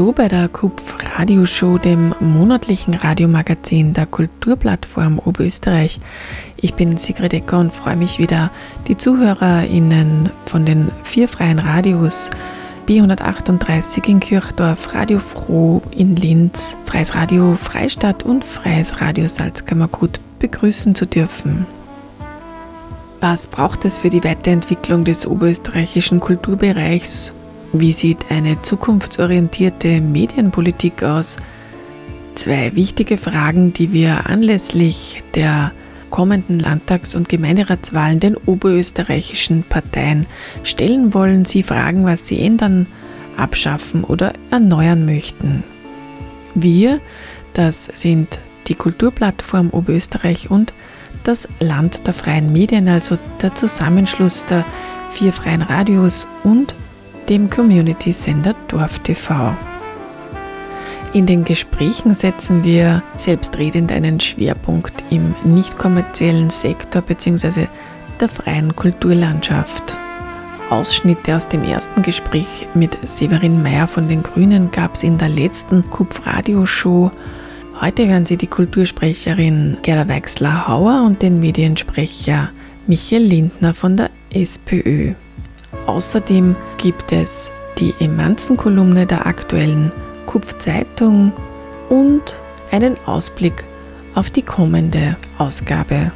Hallo bei der KUPF Radioshow, dem monatlichen Radiomagazin der Kulturplattform Oberösterreich. Ich bin Sigrid Ecker und freue mich wieder, die ZuhörerInnen von den vier freien Radios B138 in Kirchdorf, Radio Froh in Linz, Freies Radio Freistadt und Freies Radio Salzkammergut begrüßen zu dürfen. Was braucht es für die Weiterentwicklung des oberösterreichischen Kulturbereichs wie sieht eine zukunftsorientierte Medienpolitik aus? Zwei wichtige Fragen, die wir anlässlich der kommenden Landtags- und Gemeinderatswahlen den oberösterreichischen Parteien stellen wollen. Sie fragen, was sie ändern, abschaffen oder erneuern möchten. Wir, das sind die Kulturplattform Oberösterreich und das Land der freien Medien, also der Zusammenschluss der vier freien Radios und dem Community-Sender DorfTV. In den Gesprächen setzen wir selbstredend einen Schwerpunkt im nicht kommerziellen Sektor bzw. der freien Kulturlandschaft. Ausschnitte aus dem ersten Gespräch mit Severin Mayer von den Grünen gab es in der letzten Kupf-Radio-Show. Heute hören Sie die Kultursprecherin Gerda Weixler-Hauer und den Mediensprecher Michael Lindner von der SPÖ. Außerdem gibt es die Emanzen-Kolumne der aktuellen Kupf-Zeitung und einen Ausblick auf die kommende Ausgabe.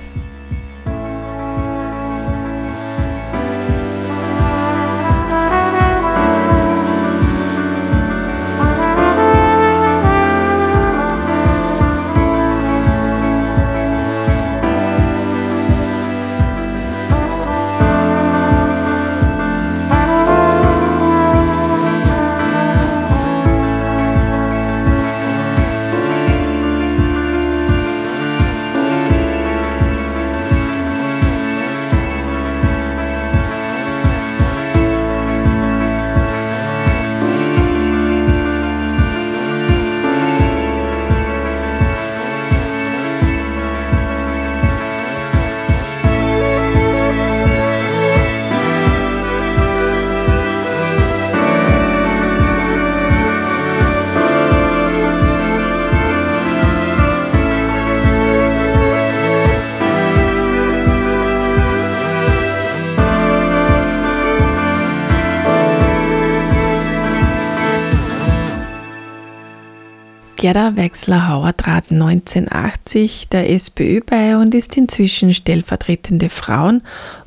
Gerda Wechsler-Hauer trat 1980 der SPÖ bei und ist inzwischen stellvertretende Frauen-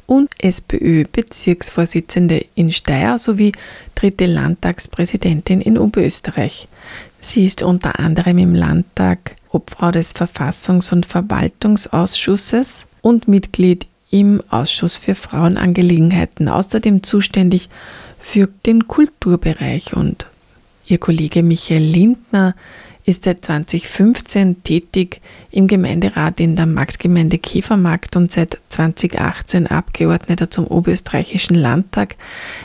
und SPÖ-Bezirksvorsitzende in Steyr sowie dritte Landtagspräsidentin in Oberösterreich. Sie ist unter anderem im Landtag Obfrau des Verfassungs- und Verwaltungsausschusses und Mitglied im Ausschuss für Frauenangelegenheiten, außerdem zuständig für den Kulturbereich und Ihr Kollege Michael Lindner ist seit 2015 tätig im Gemeinderat in der Marktgemeinde Käfermarkt und seit 2018 Abgeordneter zum Oberösterreichischen Landtag.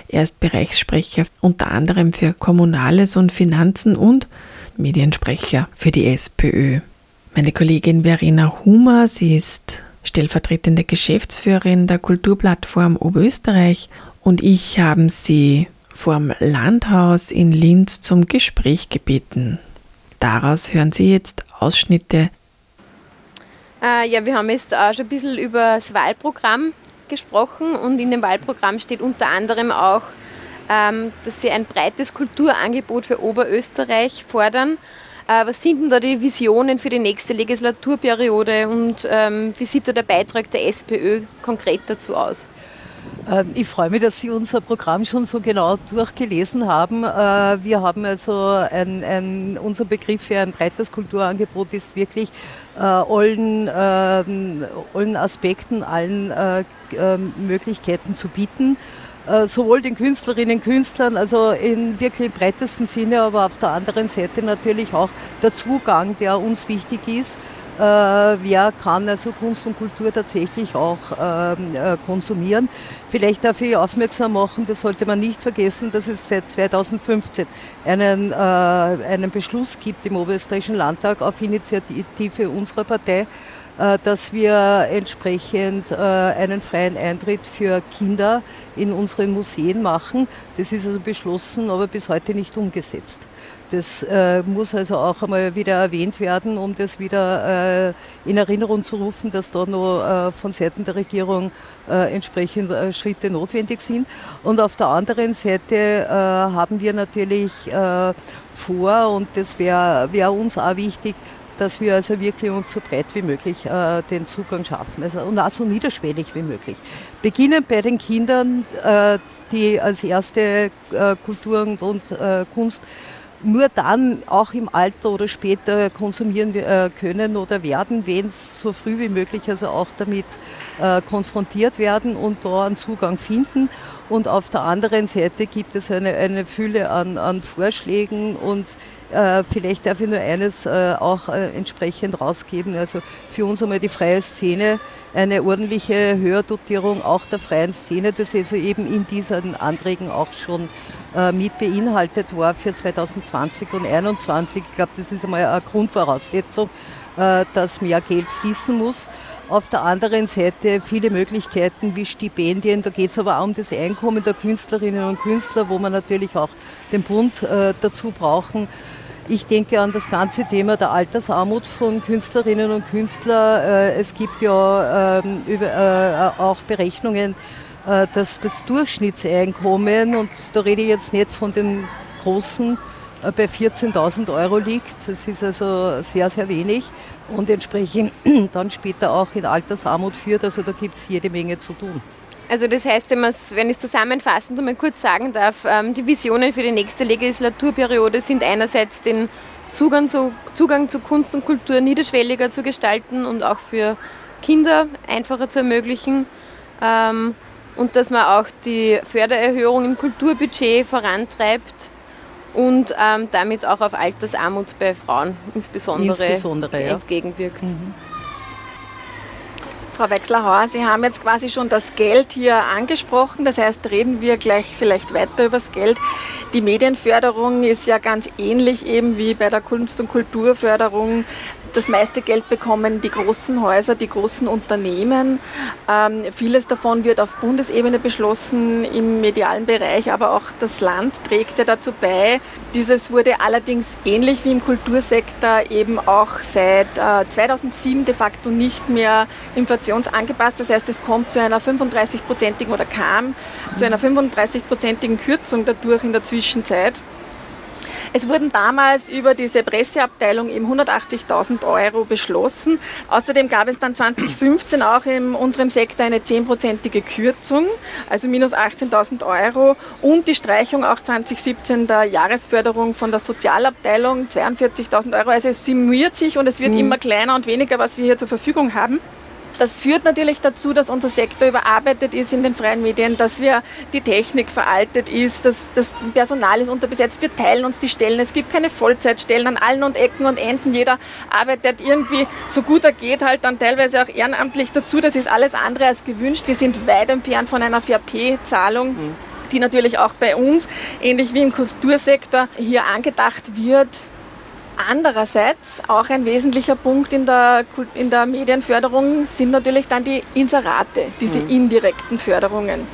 Er ist Bereichssprecher unter anderem für Kommunales und Finanzen und Mediensprecher für die SPÖ. Meine Kollegin Verena Humer, sie ist stellvertretende Geschäftsführerin der Kulturplattform Oberösterreich und ich haben sie vorm Landhaus in Linz zum Gespräch gebeten. Daraus hören Sie jetzt Ausschnitte. Äh, ja, wir haben jetzt auch schon ein bisschen über das Wahlprogramm gesprochen und in dem Wahlprogramm steht unter anderem auch, ähm, dass Sie ein breites Kulturangebot für Oberösterreich fordern. Äh, was sind denn da die Visionen für die nächste Legislaturperiode und ähm, wie sieht da der Beitrag der SPÖ konkret dazu aus? Ähm, ich freue mich, dass Sie unser Programm schon so genau durchgelesen haben. Äh, wir haben also ein, ein, unser Begriff für ein breites Kulturangebot ist wirklich äh, allen, äh, allen Aspekten, allen äh, ähm, Möglichkeiten zu bieten. Äh, sowohl den Künstlerinnen und Künstlern, also in wirklich breitesten Sinne, aber auf der anderen Seite natürlich auch der Zugang, der uns wichtig ist äh, wer kann also Kunst und Kultur tatsächlich auch ähm, äh, konsumieren. Vielleicht darf ich aufmerksam machen, das sollte man nicht vergessen, dass es seit 2015 einen, äh, einen Beschluss gibt im Oberösterreichischen Landtag auf Initiative unserer Partei, äh, dass wir entsprechend äh, einen freien Eintritt für Kinder in unseren Museen machen. Das ist also beschlossen, aber bis heute nicht umgesetzt. Das äh, muss also auch einmal wieder erwähnt werden, um das wieder äh, in Erinnerung zu rufen, dass da noch äh, von Seiten der Regierung äh, entsprechend äh, Schritte notwendig sind. Und auf der anderen Seite äh, haben wir natürlich vor, und das wäre wär uns auch wichtig, dass wir also wirklich uns so breit wie möglich äh, den Zugang schaffen also, und auch so niederschwellig wie möglich. Beginnen bei den Kindern, äh, die als erste äh, Kultur und, und Kunst nur dann auch im Alter oder später konsumieren äh, können oder werden, wenn es so früh wie möglich also auch damit äh, konfrontiert werden und da einen Zugang finden. Und auf der anderen Seite gibt es eine, eine Fülle an, an Vorschlägen und äh, vielleicht darf ich nur eines auch entsprechend rausgeben. Also für uns einmal die freie Szene, eine ordentliche Höherdotierung auch der freien Szene, das also eben in diesen Anträgen auch schon äh, mit beinhaltet war für 2020 und 2021. Ich glaube, das ist einmal eine Grundvoraussetzung, äh, dass mehr Geld fließen muss. Auf der anderen Seite viele Möglichkeiten wie Stipendien. Da geht es aber auch um das Einkommen der Künstlerinnen und Künstler, wo man natürlich auch den Bund äh, dazu brauchen. Ich denke an das ganze Thema der Altersarmut von Künstlerinnen und Künstlern. Es gibt ja ähm, auch Berechnungen, äh, dass das Durchschnittseinkommen, und da rede ich jetzt nicht von den großen, äh, bei 14.000 Euro liegt. Das ist also sehr, sehr wenig und entsprechend dann später auch in Altersarmut führt. Also da gibt es jede Menge zu tun. Also das heißt, wenn, wenn ich es zusammenfassend einmal kurz sagen darf, ähm, die Visionen für die nächste Legislaturperiode sind einerseits den Zugang zu, Zugang zu Kunst und Kultur niederschwelliger zu gestalten und auch für Kinder einfacher zu ermöglichen. Und dass man auch die Fördererhöhung im Kulturbudget vorantreibt und ähm, damit auch auf Altersarmut bei Frauen insbesondere, insbesondere ja. entgegenwirkt. Mhm. Frau Wechslerhauer, Sie haben jetzt quasi schon das Geld hier angesprochen. Das heißt, reden wir gleich vielleicht weiter über das Geld. Die Medienförderung ist ja ganz ähnlich eben wie bei der Kunst- und Kulturförderung das meiste Geld bekommen die großen Häuser, die großen Unternehmen. Ähm, vieles davon wird auf Bundesebene beschlossen im medialen Bereich, aber auch das Land trägt ja dazu bei. Dieses wurde allerdings ähnlich wie im Kultursektor eben auch seit äh, 2007 de facto nicht mehr inflationsangepasst. Das heißt, es kommt zu einer 35-prozentigen oder kam zu einer 35-prozentigen Kürzung dadurch in der Zwischenzeit. Es wurden damals über diese Presseabteilung eben 180.000 Euro beschlossen. Außerdem gab es dann 2015 auch in unserem Sektor eine 10-prozentige Kürzung, also minus 18.000 Euro und die Streichung auch 2017 der Jahresförderung von der Sozialabteilung 42.000 Euro. Also es summiert sich und es wird mhm. immer kleiner und weniger, was wir hier zur Verfügung haben. Das führt natürlich dazu, dass unser Sektor überarbeitet ist in den freien Medien, dass wir die Technik veraltet ist, dass das Personal ist unterbesetzt. Wir teilen uns die Stellen. Es gibt keine Vollzeitstellen an allen und Ecken und Enden. Jeder arbeitet irgendwie so gut er geht, halt dann teilweise auch ehrenamtlich dazu. Das ist alles andere als gewünscht. Wir sind weit entfernt von einer VP-Zahlung. Mhm die natürlich auch bei uns, ähnlich wie im Kultursektor, hier angedacht wird. Andererseits auch ein wesentlicher Punkt in der, in der Medienförderung sind natürlich dann die Inserate, diese mhm. indirekten Förderungen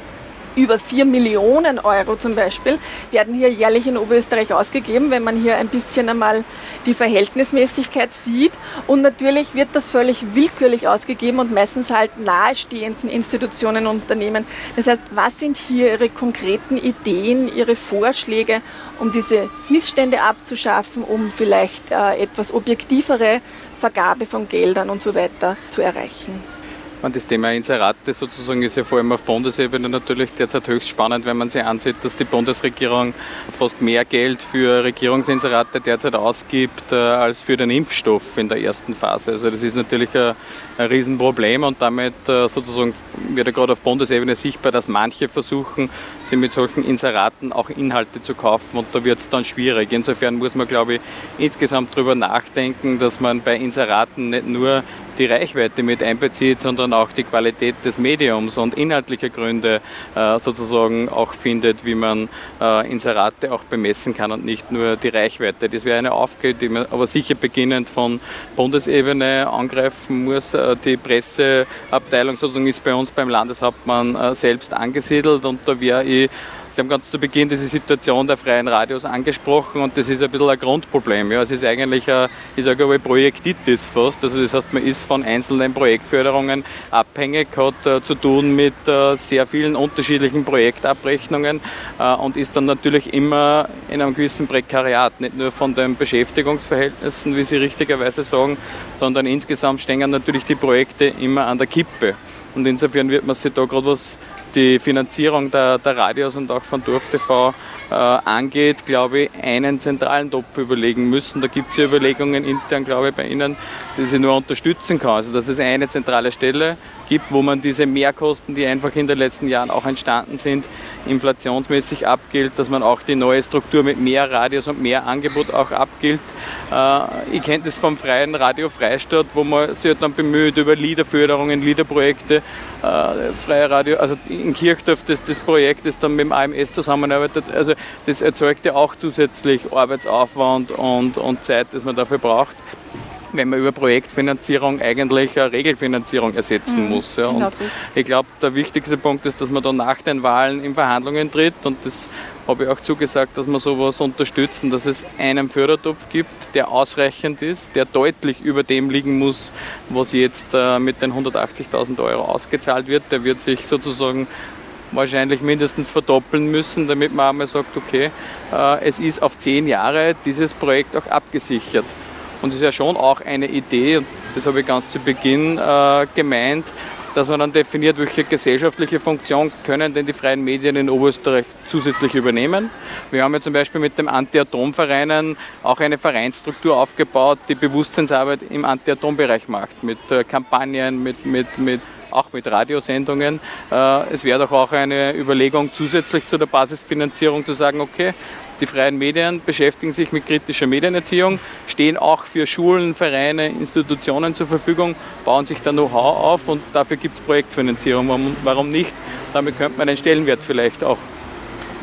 über 4 Millionen Euro zum Beispiel werden hier jährlich in Oberösterreich ausgegeben, wenn man hier ein bisschen einmal die Verhältnismäßigkeit sieht. Und natürlich wird das völlig willkürlich ausgegeben und meistens halt nahestehenden Institutionen und Unternehmen. Das heißt, was sind hier Ihre konkreten Ideen, Ihre Vorschläge, um diese Missstände abzuschaffen, um vielleicht äh, etwas objektivere Vergabe von Geldern und so weiter zu erreichen? Das Thema Inserate sozusagen ist ja vor allem auf Bundesebene natürlich derzeit höchst spannend, wenn man sich ansieht, dass die Bundesregierung fast mehr Geld für Regierungsinserate derzeit ausgibt äh, als für den Impfstoff in der ersten Phase. Also das ist natürlich ein, ein Riesenproblem und damit äh, sozusagen wird ja gerade auf Bundesebene sichtbar, dass manche versuchen, sich mit solchen Inseraten auch Inhalte zu kaufen und da wird es dann schwierig. Insofern muss man, glaube ich, insgesamt darüber nachdenken, dass man bei Inseraten nicht nur die Reichweite mit einbezieht, sondern auch die Qualität des Mediums und inhaltliche Gründe äh, sozusagen auch findet, wie man äh, Inserate auch bemessen kann und nicht nur die Reichweite. Das wäre eine Aufgabe, die man aber sicher beginnend von Bundesebene angreifen muss. Äh, die Presseabteilung sozusagen ist bei uns beim Landeshauptmann selbst angesiedelt und da wäre ich Sie haben ganz zu Beginn diese Situation der freien Radios angesprochen und das ist ein bisschen ein Grundproblem. Ja. Es ist eigentlich, ein, ich sage aber, Projektitis fast. Also das heißt, man ist von einzelnen Projektförderungen abhängig, hat uh, zu tun mit uh, sehr vielen unterschiedlichen Projektabrechnungen uh, und ist dann natürlich immer in einem gewissen Prekariat, nicht nur von den Beschäftigungsverhältnissen, wie Sie richtigerweise sagen, sondern insgesamt stehen natürlich die Projekte immer an der Kippe. Und insofern wird man sich da gerade was die Finanzierung der, der Radios und auch von Dorf TV äh, angeht, glaube ich, einen zentralen Topf überlegen müssen. Da gibt es ja Überlegungen intern, glaube ich, bei Ihnen, die sie nur unterstützen kann. Also dass es eine zentrale Stelle gibt, wo man diese Mehrkosten, die einfach in den letzten Jahren auch entstanden sind, inflationsmäßig abgilt, dass man auch die neue Struktur mit mehr Radios und mehr Angebot auch abgilt. Äh, ich kenne das vom freien Radio Freistadt, wo man sich dann bemüht über Liederförderungen, Liederprojekte, äh, freie Radio, also in Kirchdorf das, das Projekt, das dann mit dem AMS zusammenarbeitet. Also das erzeugt ja auch zusätzlich Arbeitsaufwand und, und Zeit, das man dafür braucht wenn man über Projektfinanzierung eigentlich eine Regelfinanzierung ersetzen mhm, muss. Ja. Genau ich glaube, der wichtigste Punkt ist, dass man dann nach den Wahlen in Verhandlungen tritt und das habe ich auch zugesagt, dass wir sowas unterstützen, dass es einen Fördertopf gibt, der ausreichend ist, der deutlich über dem liegen muss, was jetzt äh, mit den 180.000 Euro ausgezahlt wird. Der wird sich sozusagen wahrscheinlich mindestens verdoppeln müssen, damit man einmal sagt, okay, äh, es ist auf zehn Jahre dieses Projekt auch abgesichert. Und es ist ja schon auch eine Idee, das habe ich ganz zu Beginn äh, gemeint, dass man dann definiert, welche gesellschaftliche Funktion können denn die freien Medien in Oberösterreich zusätzlich übernehmen. Wir haben ja zum Beispiel mit dem Anti-Atom-Vereinen auch eine Vereinsstruktur aufgebaut, die Bewusstseinsarbeit im Anti-Atom-Bereich macht, mit äh, Kampagnen, mit, mit, mit auch mit Radiosendungen. Äh, es wäre doch auch eine Überlegung zusätzlich zu der Basisfinanzierung zu sagen, okay, die freien Medien beschäftigen sich mit kritischer Medienerziehung, stehen auch für Schulen, Vereine, Institutionen zur Verfügung, bauen sich da Know-how auf und dafür gibt es Projektfinanzierung. Warum nicht? Damit könnte man den Stellenwert vielleicht auch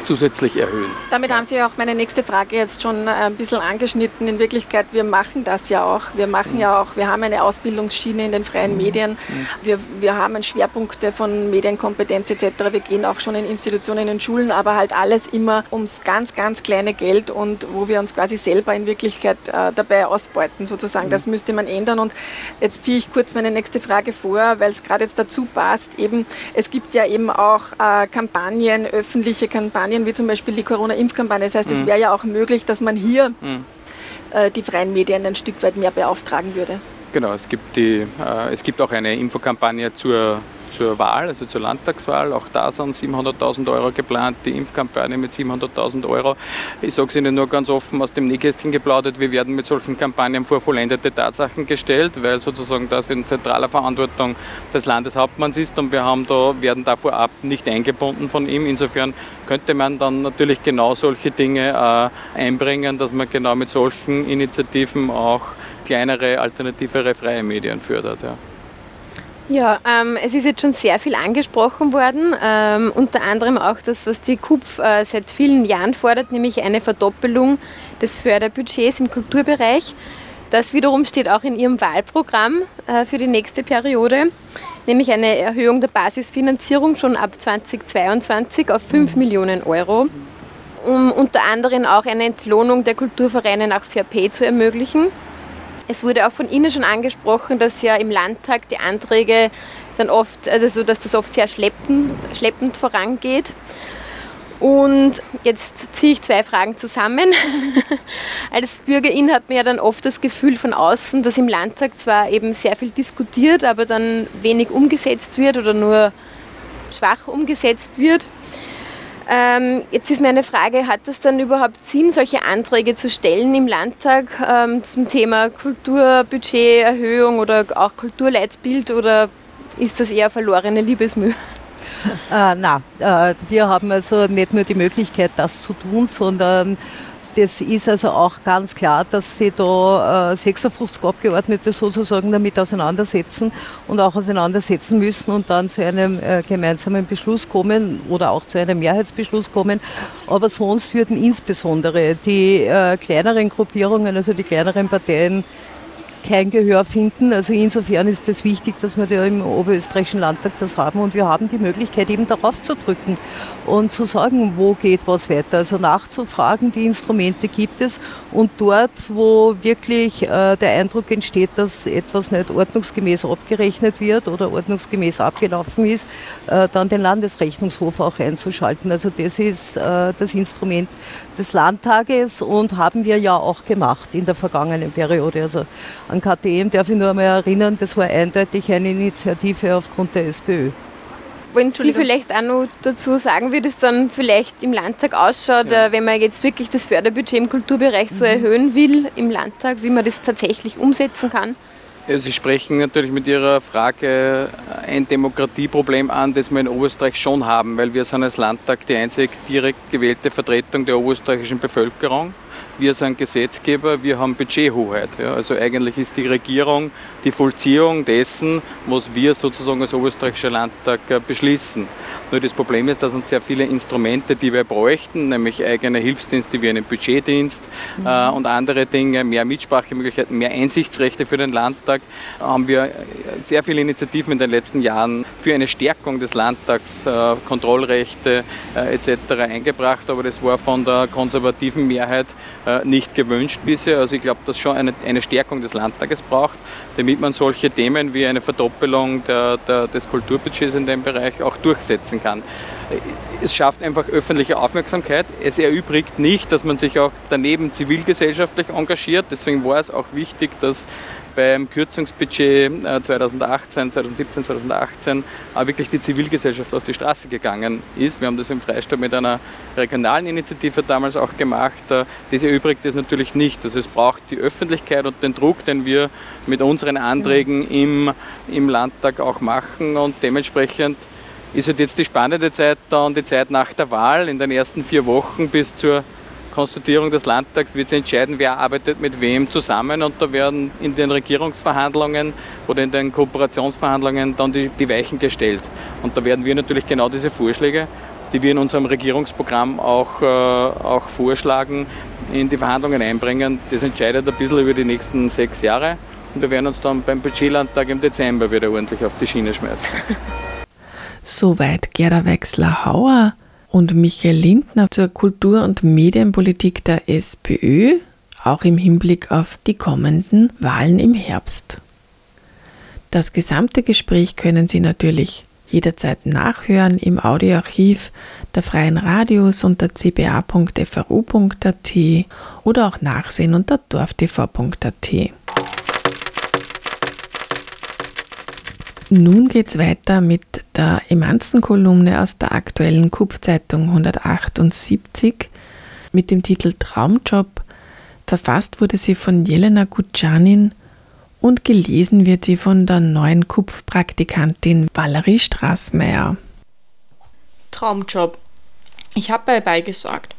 zusätzlich erhöhen. Damit haben Sie auch meine nächste Frage jetzt schon äh, ein bisschen angeschnitten. In Wirklichkeit, wir machen das ja auch. Wir machen ja auch, wir haben eine Ausbildungsschiene in den freien mhm. Medien. Mhm. Wir, wir haben Schwerpunkte von Medienkompetenz etc. Wir gehen auch schon in Institutionen, in Schulen, aber halt alles immer ums ganz, ganz kleine Geld und wo wir uns quasi selber in Wirklichkeit äh, dabei ausbeuten sozusagen. Das mhm. müsste man ändern. Und jetzt ziehe ich kurz meine nächste Frage vor, weil es gerade jetzt dazu passt. Eben, es gibt ja eben auch äh, Kampagnen, öffentliche Kampagnen, Kampagnen wie zum Beispiel die Corona-Impfkampagne. Das heißt, es mhm. wäre ja auch möglich, dass man hier mhm. äh, die freien Medien ein Stück weit mehr beauftragen würde. Genau, es gibt, die, äh, es gibt auch eine Infokampagne zur zur Wahl, also zur Landtagswahl. Auch da sind 700.000 Euro geplant, die Impfkampagne mit 700.000 Euro. Ich sage es Ihnen nur ganz offen aus dem Nähkästchen geplaudert, wir werden mit solchen Kampagnen vor vollendete Tatsachen gestellt, weil sozusagen das in zentraler Verantwortung des Landeshauptmanns ist und wir haben da, werden da vorab nicht eingebunden von ihm. Insofern könnte man dann natürlich genau solche Dinge äh, einbringen, dass man genau mit solchen Initiativen auch kleinere, alternativere freie Medien fördert. Ja. Ja, ähm, es ist jetzt schon sehr viel angesprochen worden, ähm, unter anderem auch das, was die KUPF äh, seit vielen Jahren fordert, nämlich eine Verdoppelung des Förderbudgets im Kulturbereich. Das wiederum steht auch in ihrem Wahlprogramm äh, für die nächste Periode, nämlich eine Erhöhung der Basisfinanzierung schon ab 2022 auf 5 Millionen Euro, um unter anderem auch eine Entlohnung der Kulturvereine nach Fair Pay zu ermöglichen. Es wurde auch von Ihnen schon angesprochen, dass ja im Landtag die Anträge dann oft, also so, dass das oft sehr schleppend, schleppend vorangeht. Und jetzt ziehe ich zwei Fragen zusammen. Als Bürgerin hat man ja dann oft das Gefühl von außen, dass im Landtag zwar eben sehr viel diskutiert, aber dann wenig umgesetzt wird oder nur schwach umgesetzt wird. Ähm, jetzt ist meine Frage, hat es dann überhaupt Sinn, solche Anträge zu stellen im Landtag ähm, zum Thema Kulturbudgeterhöhung oder auch Kulturleitbild oder ist das eher verlorene Liebesmühe? Äh, na, äh, wir haben also nicht nur die Möglichkeit, das zu tun, sondern das ist also auch ganz klar, dass sie da äh, 56 Abgeordnete sozusagen damit auseinandersetzen und auch auseinandersetzen müssen und dann zu einem äh, gemeinsamen Beschluss kommen oder auch zu einem Mehrheitsbeschluss kommen. Aber sonst würden insbesondere die äh, kleineren Gruppierungen, also die kleineren Parteien, kein Gehör finden. Also insofern ist es wichtig, dass wir da im Oberösterreichischen Landtag das haben und wir haben die Möglichkeit eben darauf zu drücken und zu sagen, wo geht was weiter. Also nachzufragen, die Instrumente gibt es und dort, wo wirklich äh, der Eindruck entsteht, dass etwas nicht ordnungsgemäß abgerechnet wird oder ordnungsgemäß abgelaufen ist, äh, dann den Landesrechnungshof auch einzuschalten. Also das ist äh, das Instrument des Landtages und haben wir ja auch gemacht in der vergangenen Periode. Also an KTM darf ich nur einmal erinnern, das war eindeutig eine Initiative aufgrund der SPÖ. Wollen Sie vielleicht auch noch dazu sagen, wie das dann vielleicht im Landtag ausschaut, ja. Äh, wenn man jetzt wirklich das Förderbudget im Kulturbereich so mhm. erhöhen will im Landtag, wie man das tatsächlich umsetzen kann? Sie sprechen natürlich mit Ihrer Frage ein Demokratieproblem an, das wir in Oberösterreich schon haben, weil wir sind als Landtag die einzig direkt gewählte Vertretung der oberösterreichischen Bevölkerung wir sind Gesetzgeber, wir haben Budgethoheit. Ja. Also eigentlich ist die Regierung die Vollziehung dessen, was wir sozusagen als Oberösterreichischer Landtag äh, beschließen. Nur das Problem ist, dass uns sehr viele Instrumente, die wir bräuchten, nämlich eigene Hilfsdienste wie einen Budgetdienst mhm. äh, und andere Dinge, mehr Mitsprachemöglichkeiten, mehr Einsichtsrechte für den Landtag, haben wir sehr viele Initiativen in den letzten Jahren für eine Stärkung des Landtags, äh, Kontrollrechte äh, etc. eingebracht, aber das war von der konservativen Mehrheit äh, nicht gewünscht bisher. Also ich glaube, dass schon eine, eine Stärkung des Landtages braucht, damit man solche Themen wie eine Verdoppelung der, der, des Kulturbudgets in dem Bereich auch durchsetzen kann. Es schafft einfach öffentliche Aufmerksamkeit. Es erübrigt nicht, dass man sich auch daneben zivilgesellschaftlich engagiert. Deswegen war es auch wichtig, dass beim Kürzungsbudget 2018, 2017, 2018 auch wirklich die Zivilgesellschaft auf die Straße gegangen ist. Wir haben das im Freistaat mit einer regionalen Initiative damals auch gemacht. Äh, das erübrigt es natürlich nicht. Also es braucht die Öffentlichkeit und den Druck, den wir mit unseren Anträgen im, im Landtag auch machen und dementsprechend ist halt jetzt die spannende Zeit da und die Zeit nach der Wahl in den ersten vier Wochen bis zur Konstituierung des Landtags wird sich entscheiden, wer arbeitet mit wem zusammen und da werden in den Regierungsverhandlungen oder in den Kooperationsverhandlungen dann die, die Weichen gestellt. Und da werden wir natürlich genau diese Vorschläge, die wir in unserem Regierungsprogramm auch, äh, auch vorschlagen, in die Verhandlungen einbringen. Das entscheidet ein bisschen über die nächsten sechs Jahre. Und wir werden uns dann beim Budgetlandtag im Dezember wieder ordentlich auf die Schiene schmeißen. Soweit Gerda Wechsler-Hauer und Michael Lindner zur Kultur- und Medienpolitik der SPÖ, auch im Hinblick auf die kommenden Wahlen im Herbst. Das gesamte Gespräch können Sie natürlich jederzeit nachhören im Audioarchiv der Freien Radios unter cba.fru.at oder auch nachsehen unter dorftv.at. Nun geht's weiter mit der Emanzen-Kolumne aus der aktuellen KUP-Zeitung 178 mit dem Titel Traumjob. Verfasst wurde sie von Jelena Gutschanin und gelesen wird sie von der neuen KUPF-Praktikantin Valerie Straßmeier. Traumjob. Ich habe bei beigesagt.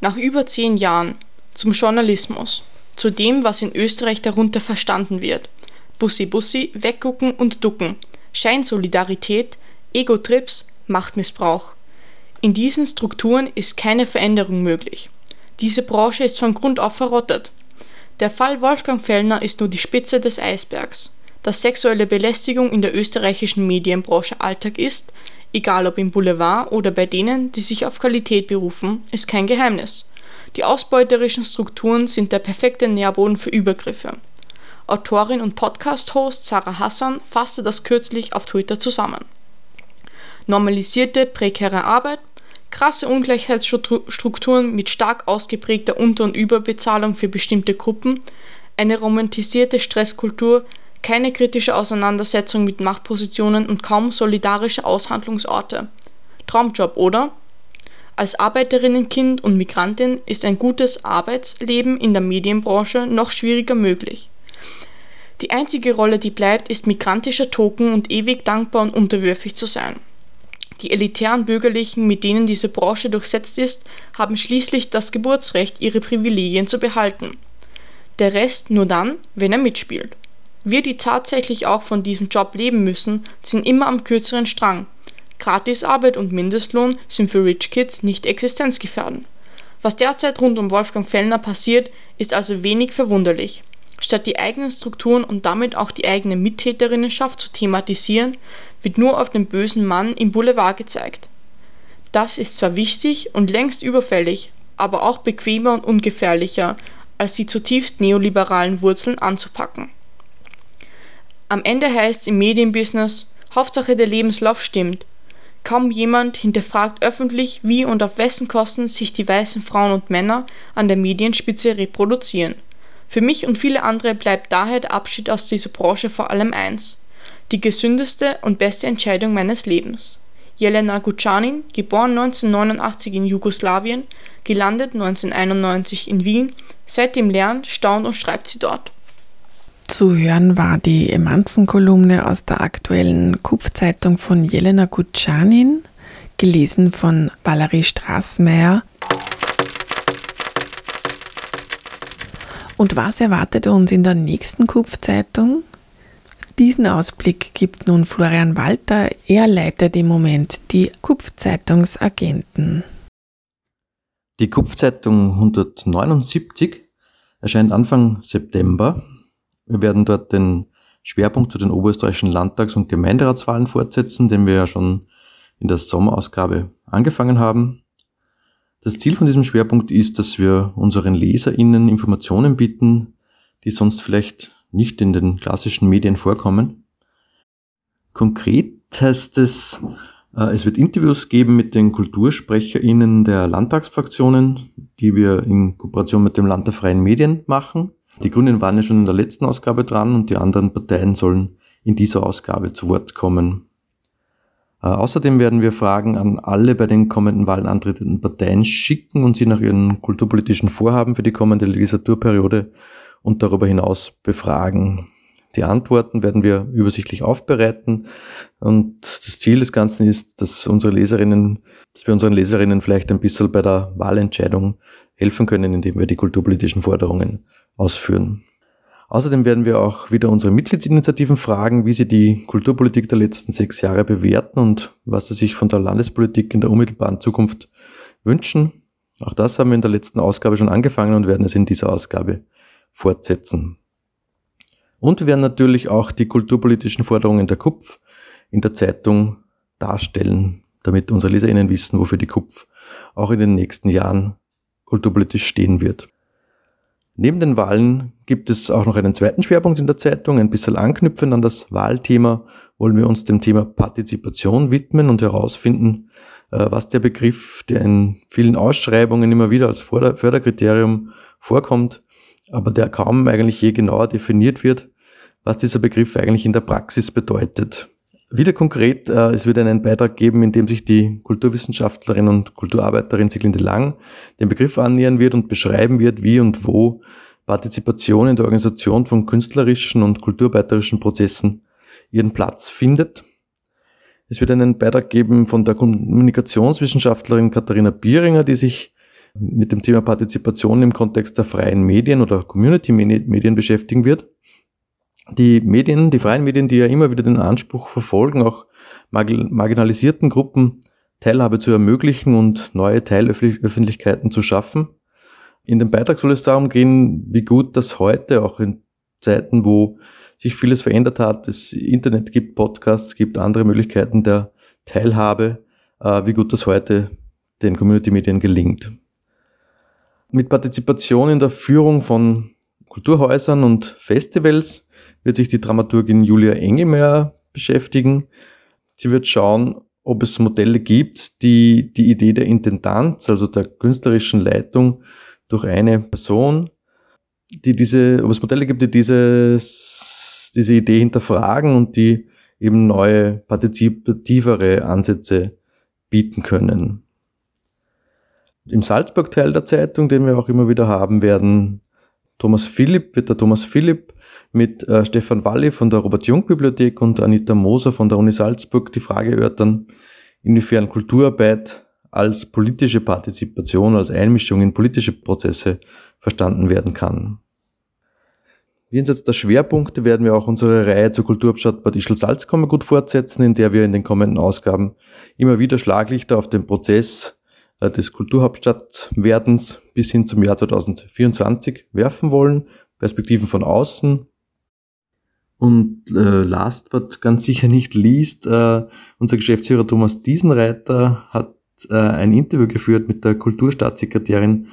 Nach über zehn Jahren zum Journalismus, zu dem, was in Österreich darunter verstanden wird – Bussi Bussi, weggucken und ducken, Scheinsolidarität, Ego-Trips, Machtmissbrauch. In diesen Strukturen ist keine Veränderung möglich. Diese Branche ist von Grund auf verrottet. Der Fall Wolfgang Fellner ist nur die Spitze des Eisbergs. Dass sexuelle Belästigung in der österreichischen Medienbranche Alltag ist, egal ob im Boulevard oder bei denen, die sich auf Qualität berufen, ist kein Geheimnis. Die ausbeuterischen Strukturen sind der perfekte Nährboden für Übergriffe. Autorin und Podcast-Host Sarah Hassan fasste das kürzlich auf Twitter zusammen. Normalisierte prekäre Arbeit, krasse Ungleichheitsstrukturen mit stark ausgeprägter Unter- und Überbezahlung für bestimmte Gruppen, eine romantisierte Stresskultur, keine kritische Auseinandersetzung mit Machtpositionen und kaum solidarische Aushandlungsorte. Traumjob, oder? Als Arbeiterinnenkind und Migrantin ist ein gutes Arbeitsleben in der Medienbranche noch schwieriger möglich. Die einzige Rolle, die bleibt, ist migrantischer Token und ewig dankbar und unterwürfig zu sein. Die elitären Bürgerlichen, mit denen diese Branche durchsetzt ist, haben schließlich das Geburtsrecht, ihre Privilegien zu behalten. Der Rest nur dann, wenn er mitspielt. Wir, die tatsächlich auch von diesem Job leben müssen, sind immer am kürzeren Strang. Gratisarbeit und Mindestlohn sind für Rich Kids nicht existenzgefährdend. Was derzeit rund um Wolfgang Fellner passiert, ist also wenig verwunderlich. Statt die eigenen Strukturen und damit auch die eigene Mittäterinnenschaft zu thematisieren, wird nur auf den bösen Mann im Boulevard gezeigt. Das ist zwar wichtig und längst überfällig, aber auch bequemer und ungefährlicher, als die zutiefst neoliberalen Wurzeln anzupacken. Am Ende heißt es im Medienbusiness, Hauptsache der Lebenslauf stimmt. Kaum jemand hinterfragt öffentlich, wie und auf wessen Kosten sich die weißen Frauen und Männer an der Medienspitze reproduzieren. Für mich und viele andere bleibt daher der Abschied aus dieser Branche vor allem eins: die gesündeste und beste Entscheidung meines Lebens. Jelena Gucanin, geboren 1989 in Jugoslawien, gelandet 1991 in Wien, seitdem lernt, staunt und schreibt sie dort. Zu hören war die Emanzen-Kolumne aus der aktuellen Kupfzeitung von Jelena Gucanin, gelesen von Valerie Straßmeier Und was erwartet uns in der nächsten Kupfzeitung? Diesen Ausblick gibt nun Florian Walter. Er leitet im Moment die Kupfzeitungsagenten. Die Kupfzeitung 179 erscheint Anfang September. Wir werden dort den Schwerpunkt zu den oberösterreichischen Landtags- und Gemeinderatswahlen fortsetzen, den wir ja schon in der Sommerausgabe angefangen haben. Das Ziel von diesem Schwerpunkt ist, dass wir unseren LeserInnen Informationen bieten, die sonst vielleicht nicht in den klassischen Medien vorkommen. Konkret heißt es, äh, es wird Interviews geben mit den KultursprecherInnen der Landtagsfraktionen, die wir in Kooperation mit dem Land der freien Medien machen. Die Grünen waren ja schon in der letzten Ausgabe dran und die anderen Parteien sollen in dieser Ausgabe zu Wort kommen. Äh, außerdem werden wir Fragen an alle bei den kommenden Wahlen antretenden Parteien schicken und sie nach ihren kulturpolitischen Vorhaben für die kommende Legislaturperiode und darüber hinaus befragen. Die Antworten werden wir übersichtlich aufbereiten und das Ziel des Ganzen ist, dass unsere Leserinnen, dass wir unseren Leserinnen vielleicht ein bisschen bei der Wahlentscheidung helfen können, indem wir die kulturpolitischen Forderungen ausführen. Außerdem werden wir auch wieder unsere Mitgliedsinitiativen fragen, wie sie die Kulturpolitik der letzten sechs Jahre bewerten und was sie sich von der Landespolitik in der unmittelbaren Zukunft wünschen. Auch das haben wir in der letzten Ausgabe schon angefangen und werden es in dieser Ausgabe fortsetzen. Und wir werden natürlich auch die kulturpolitischen Forderungen der KUPF in der Zeitung darstellen, damit unsere LeserInnen wissen, wofür die KUPF auch in den nächsten Jahren kulturpolitisch stehen wird. Neben den Wahlen gibt es auch noch einen zweiten Schwerpunkt in der Zeitung. Ein bisschen anknüpfend an das Wahlthema wollen wir uns dem Thema Partizipation widmen und herausfinden, äh, was der Begriff, der in vielen Ausschreibungen immer wieder als Förderkriterium vorkommt, aber der kaum eigentlich je genauer definiert wird, was dieser Begriff eigentlich in der Praxis bedeutet. Wieder konkret, äh, es wird einen Beitrag geben, in dem sich die Kulturwissenschaftlerin und Kulturarbeiterin Siglinde Lang den Begriff annähern wird und beschreiben wird, wie und wo Partizipation in der Organisation von künstlerischen und kulturarbeiterischen Prozessen ihren Platz findet. Es wird einen Beitrag geben von der Kommunikationswissenschaftlerin Katharina Bieringer, die sich mit dem Thema Partizipation im Kontext der freien Medien oder Community-Medien beschäftigen wird die Medien, die freien Medien, die ja immer wieder den Anspruch verfolgen, auch marginalisierten Gruppen Teilhabe zu ermöglichen und neue Teilöffentlichkeiten zu schaffen. In dem Beitrag soll es darum gehen, wie gut das heute, auch in Zeiten, wo sich vieles verändert hat, es Internet gibt, Podcasts gibt, andere Möglichkeiten der Teilhabe, äh, wie gut das heute den Community-Medien gelingt. Mit Partizipation in der Führung von Kulturhäusern und Festivals wird sich die Dramaturgin Julia Engemeyer beschäftigen. Sie wird schauen, ob es Modelle gibt, die die Idee der Intendanz, also der künstlerischen Leitung durch eine Person, die diese, ob es Modelle gibt, die dieses, diese Idee hinterfragen und die eben neue, partizipativere Ansätze bieten können. Im Salzburg-Teil der Zeitung, den wir auch immer wieder haben werden, Thomas Philipp, wird der Thomas Philipp mit äh, Stefan Walli von der Robert-Jung-Bibliothek und Anita Moser von der Uni Salzburg die Frage erörtern, inwiefern Kulturarbeit als politische Partizipation, als Einmischung in politische Prozesse verstanden werden kann. Jenseits der Schwerpunkte werden wir auch unsere Reihe zur Kulturhauptstadt Bad Ischl-Salzkammer gut fortsetzen, in der wir in den kommenden Ausgaben immer wieder Schlaglichter auf den Prozess des Kulturhauptstadtwerdens bis hin zum Jahr 2024 werfen wollen, Perspektiven von außen. Und äh, last but ganz sicher nicht least, äh, unser Geschäftsführer Thomas Diesenreiter hat äh, ein Interview geführt mit der Kulturstaatssekretärin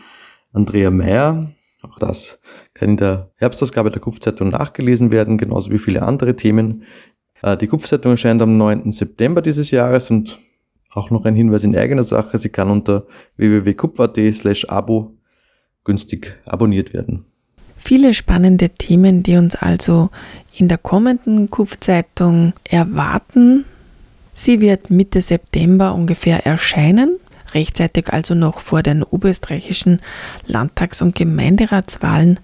Andrea Meyer. Auch das kann in der Herbstausgabe der Kupfzeitung nachgelesen werden, genauso wie viele andere Themen. Äh, die Kupfzeitung erscheint am 9. September dieses Jahres und auch noch ein Hinweis in eigener Sache, sie kann unter www.kupf.at slash abo günstig abonniert werden. Viele spannende Themen, die uns also in der kommenden Kupfzeitung erwarten. Sie wird Mitte September ungefähr erscheinen, rechtzeitig also noch vor den oberösterreichischen Landtags- und Gemeinderatswahlen.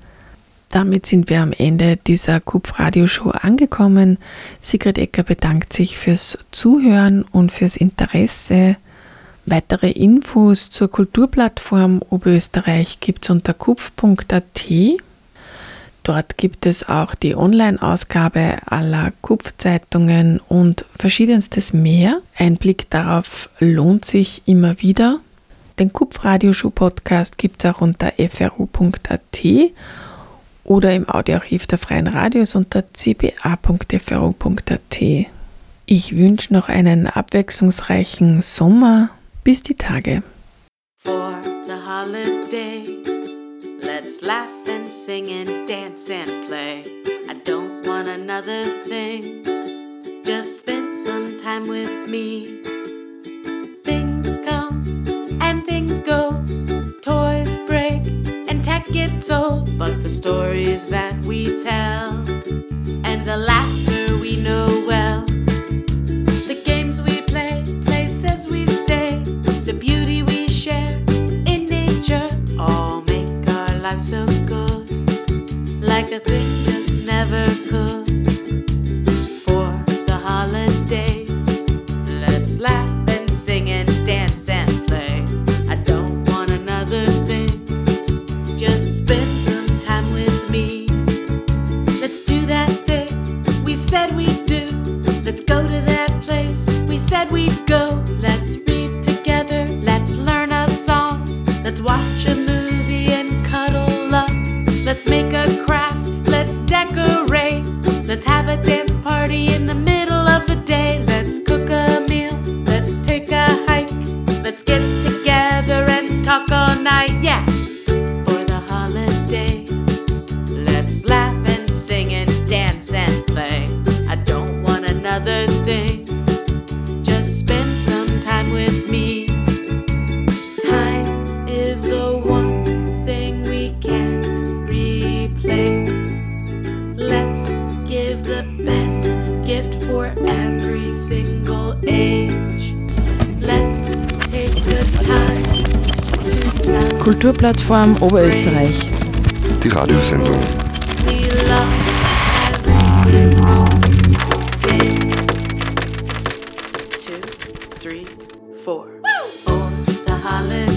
Damit sind wir am Ende dieser Kupf-Radioshow angekommen. Sigrid Ecker bedankt sich fürs Zuhören und fürs Interesse. Weitere Infos zur Kulturplattform Oberösterreich gibt es unter kupf.at. Dort gibt es auch die Online-Ausgabe aller Kupfzeitungen und verschiedenstes mehr. Ein Blick darauf lohnt sich immer wieder. Den Kupf-Radioshow-Podcast gibt es auch unter fru.at oder im Audioarchiv der Freien Radios unter cba.fru.at. Ich wünsche noch einen abwechslungsreichen Sommer. Bis die Tage. For the holidays, let's laugh and sing and dance and play. I don't want another thing. Just spend some time with me. And tech gets old. But the stories that we tell and the laughter we know well. The games we play, places we stay, the beauty we share in nature all make our lives so good. Like a thing just never Kulturplattform Oberösterreich. Die Radiosendung. Two, three, four. For the holiday,